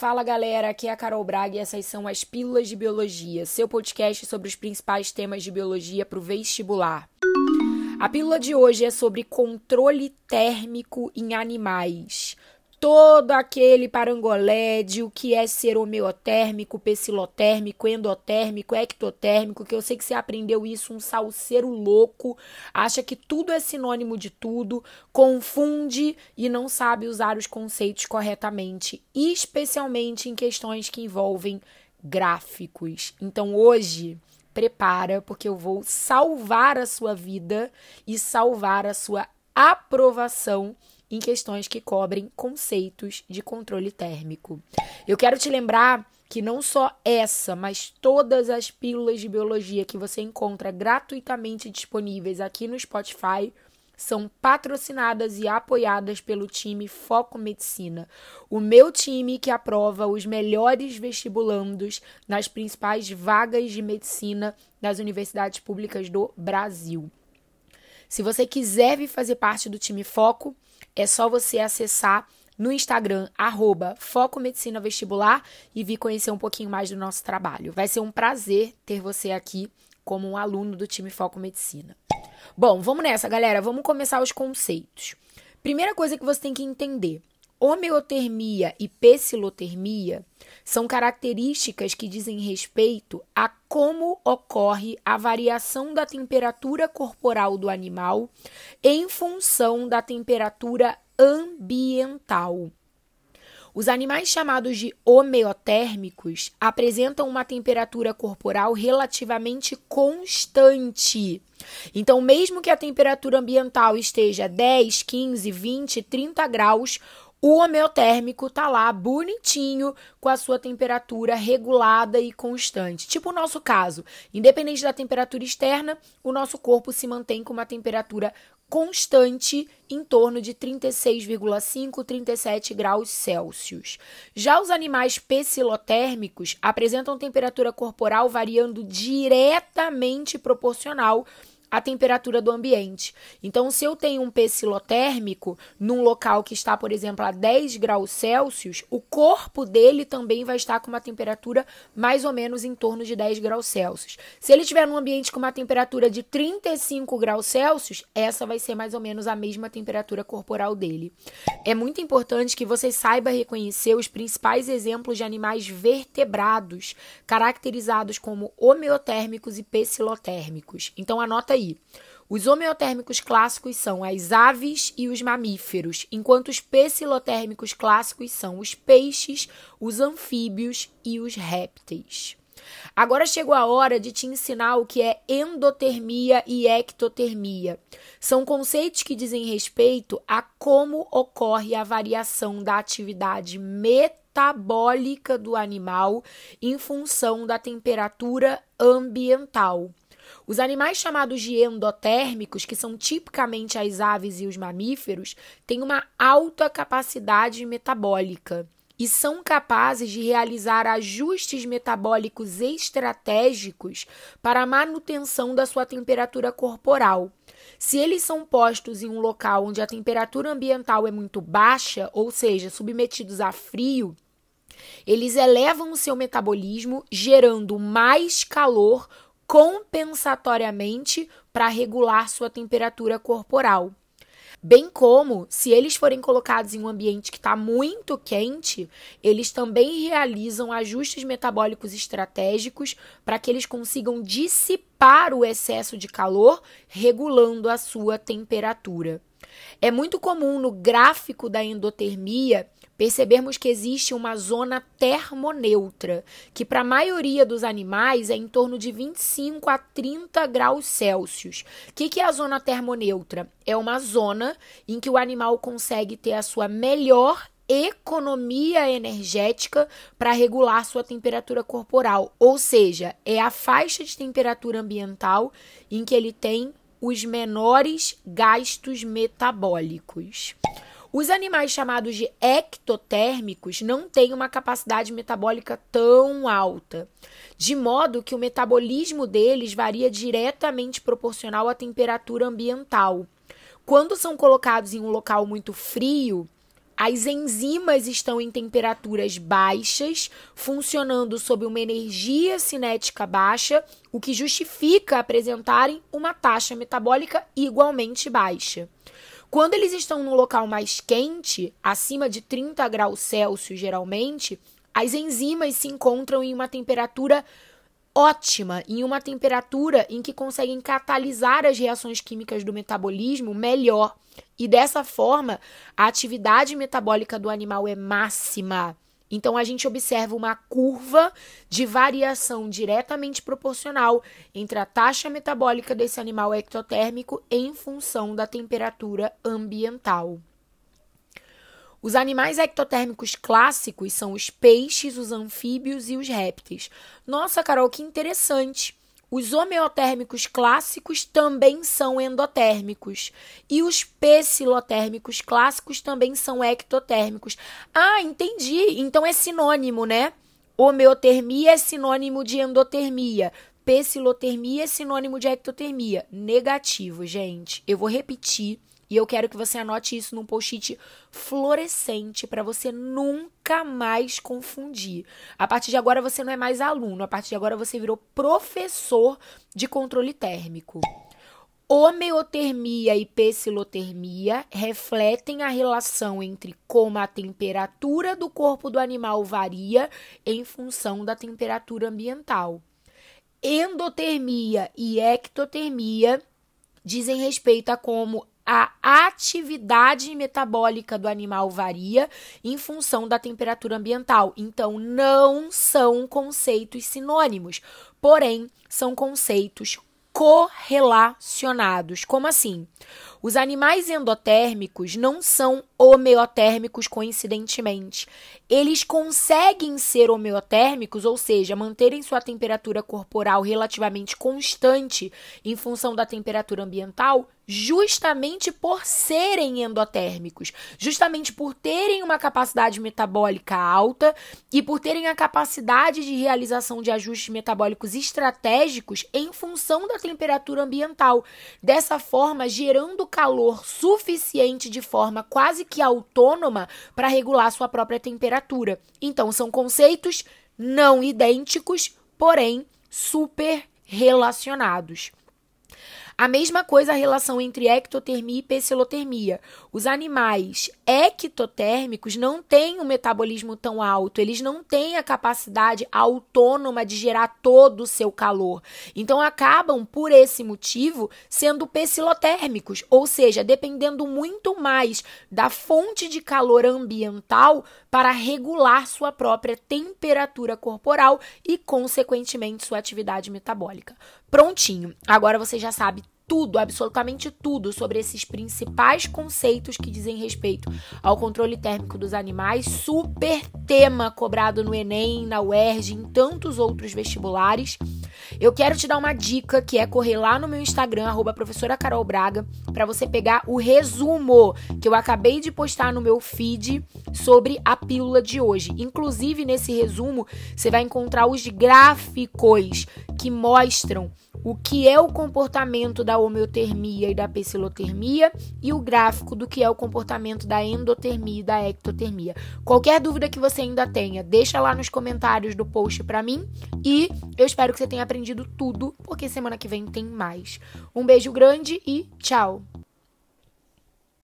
Fala galera, aqui é a Carol Braga e essas são as Pílulas de Biologia, seu podcast sobre os principais temas de biologia para o vestibular. A pílula de hoje é sobre controle térmico em animais todo aquele parangolé de o que é ser homeotérmico, pecilotérmico, endotérmico, ectotérmico, que eu sei que você aprendeu isso, um salseiro louco, acha que tudo é sinônimo de tudo, confunde e não sabe usar os conceitos corretamente, especialmente em questões que envolvem gráficos. Então hoje, prepara, porque eu vou salvar a sua vida e salvar a sua aprovação em questões que cobrem conceitos de controle térmico. Eu quero te lembrar que não só essa, mas todas as pílulas de biologia que você encontra gratuitamente disponíveis aqui no Spotify são patrocinadas e apoiadas pelo time Foco Medicina, o meu time que aprova os melhores vestibulandos nas principais vagas de medicina das universidades públicas do Brasil. Se você quiser vir fazer parte do time Foco, é só você acessar no Instagram, arroba Foco Medicina Vestibular e vir conhecer um pouquinho mais do nosso trabalho. Vai ser um prazer ter você aqui como um aluno do time Foco Medicina. Bom, vamos nessa, galera. Vamos começar os conceitos. Primeira coisa que você tem que entender: homeotermia e pecilotermia são características que dizem respeito a como ocorre a variação da temperatura corporal do animal em função da temperatura ambiental. Os animais chamados de homeotérmicos apresentam uma temperatura corporal relativamente constante. Então, mesmo que a temperatura ambiental esteja 10, 15, 20, 30 graus, o homeotérmico tá lá bonitinho com a sua temperatura regulada e constante. Tipo o nosso caso, independente da temperatura externa, o nosso corpo se mantém com uma temperatura constante em torno de 36,5 37 graus Celsius. Já os animais pecilotérmicos apresentam temperatura corporal variando diretamente proporcional a temperatura do ambiente. Então, se eu tenho um pecilotérmico num local que está, por exemplo, a 10 graus Celsius, o corpo dele também vai estar com uma temperatura mais ou menos em torno de 10 graus Celsius. Se ele estiver num ambiente com uma temperatura de 35 graus Celsius, essa vai ser mais ou menos a mesma temperatura corporal dele. É muito importante que você saiba reconhecer os principais exemplos de animais vertebrados, caracterizados como homeotérmicos e pecilotérmicos. Então, anota aí. Os homeotérmicos clássicos são as aves e os mamíferos, enquanto os pecilotérmicos clássicos são os peixes, os anfíbios e os répteis. Agora chegou a hora de te ensinar o que é endotermia e ectotermia. São conceitos que dizem respeito a como ocorre a variação da atividade metabólica do animal em função da temperatura ambiental. Os animais chamados de endotérmicos, que são tipicamente as aves e os mamíferos, têm uma alta capacidade metabólica e são capazes de realizar ajustes metabólicos estratégicos para a manutenção da sua temperatura corporal. Se eles são postos em um local onde a temperatura ambiental é muito baixa, ou seja, submetidos a frio, eles elevam o seu metabolismo, gerando mais calor compensatoriamente para regular sua temperatura corporal. Bem como, se eles forem colocados em um ambiente que está muito quente, eles também realizam ajustes metabólicos estratégicos para que eles consigam dissipar o excesso de calor, regulando a sua temperatura. É muito comum no gráfico da endotermia percebermos que existe uma zona termoneutra, que para a maioria dos animais é em torno de 25 a 30 graus Celsius. O que, que é a zona termoneutra? É uma zona em que o animal consegue ter a sua melhor economia energética para regular sua temperatura corporal, ou seja, é a faixa de temperatura ambiental em que ele tem os menores gastos metabólicos. Os animais chamados de ectotérmicos não têm uma capacidade metabólica tão alta, de modo que o metabolismo deles varia diretamente proporcional à temperatura ambiental. Quando são colocados em um local muito frio, as enzimas estão em temperaturas baixas, funcionando sob uma energia cinética baixa, o que justifica apresentarem uma taxa metabólica igualmente baixa. Quando eles estão num local mais quente, acima de 30 graus Celsius geralmente, as enzimas se encontram em uma temperatura ótima, em uma temperatura em que conseguem catalisar as reações químicas do metabolismo melhor. E dessa forma, a atividade metabólica do animal é máxima. Então a gente observa uma curva de variação diretamente proporcional entre a taxa metabólica desse animal ectotérmico em função da temperatura ambiental. Os animais ectotérmicos clássicos são os peixes, os anfíbios e os répteis. Nossa, Carol, que interessante. Os homeotérmicos clássicos também são endotérmicos. E os pecilotérmicos clássicos também são ectotérmicos. Ah, entendi. Então é sinônimo, né? Homeotermia é sinônimo de endotermia. Pecilotermia é sinônimo de ectotermia. Negativo, gente. Eu vou repetir e eu quero que você anote isso num post-it fluorescente para você nunca mais confundir. A partir de agora você não é mais aluno, a partir de agora você virou professor de controle térmico. Homeotermia e pecilotermia refletem a relação entre como a temperatura do corpo do animal varia em função da temperatura ambiental. Endotermia e ectotermia dizem respeito a como a atividade metabólica do animal varia em função da temperatura ambiental. Então, não são conceitos sinônimos, porém, são conceitos correlacionados. Como assim? Os animais endotérmicos não são homeotérmicos coincidentemente. Eles conseguem ser homeotérmicos, ou seja, manterem sua temperatura corporal relativamente constante em função da temperatura ambiental, justamente por serem endotérmicos, justamente por terem uma capacidade metabólica alta e por terem a capacidade de realização de ajustes metabólicos estratégicos em função da temperatura ambiental. Dessa forma, gerando calor suficiente de forma quase que autônoma para regular sua própria temperatura. Então, são conceitos não idênticos, porém super relacionados. A mesma coisa a relação entre ectotermia e pecilotermia. Os animais ectotérmicos não têm um metabolismo tão alto, eles não têm a capacidade autônoma de gerar todo o seu calor. Então acabam, por esse motivo, sendo pecilotérmicos, ou seja, dependendo muito mais da fonte de calor ambiental para regular sua própria temperatura corporal e, consequentemente, sua atividade metabólica. Prontinho. Agora você já sabe tudo, absolutamente tudo sobre esses principais conceitos que dizem respeito ao controle térmico dos animais, super tema cobrado no Enem, na UERJ, em tantos outros vestibulares. Eu quero te dar uma dica que é correr lá no meu Instagram, arroba professora Carol Braga, para você pegar o resumo que eu acabei de postar no meu feed sobre a pílula de hoje. Inclusive, nesse resumo, você vai encontrar os gráficos que mostram o que é o comportamento da homeotermia e da pecilotermia e o gráfico do que é o comportamento da endotermia e da ectotermia. Qualquer dúvida que você ainda tenha, deixa lá nos comentários do post para mim e eu espero que você tenha aprendido tudo, porque semana que vem tem mais. Um beijo grande e tchau.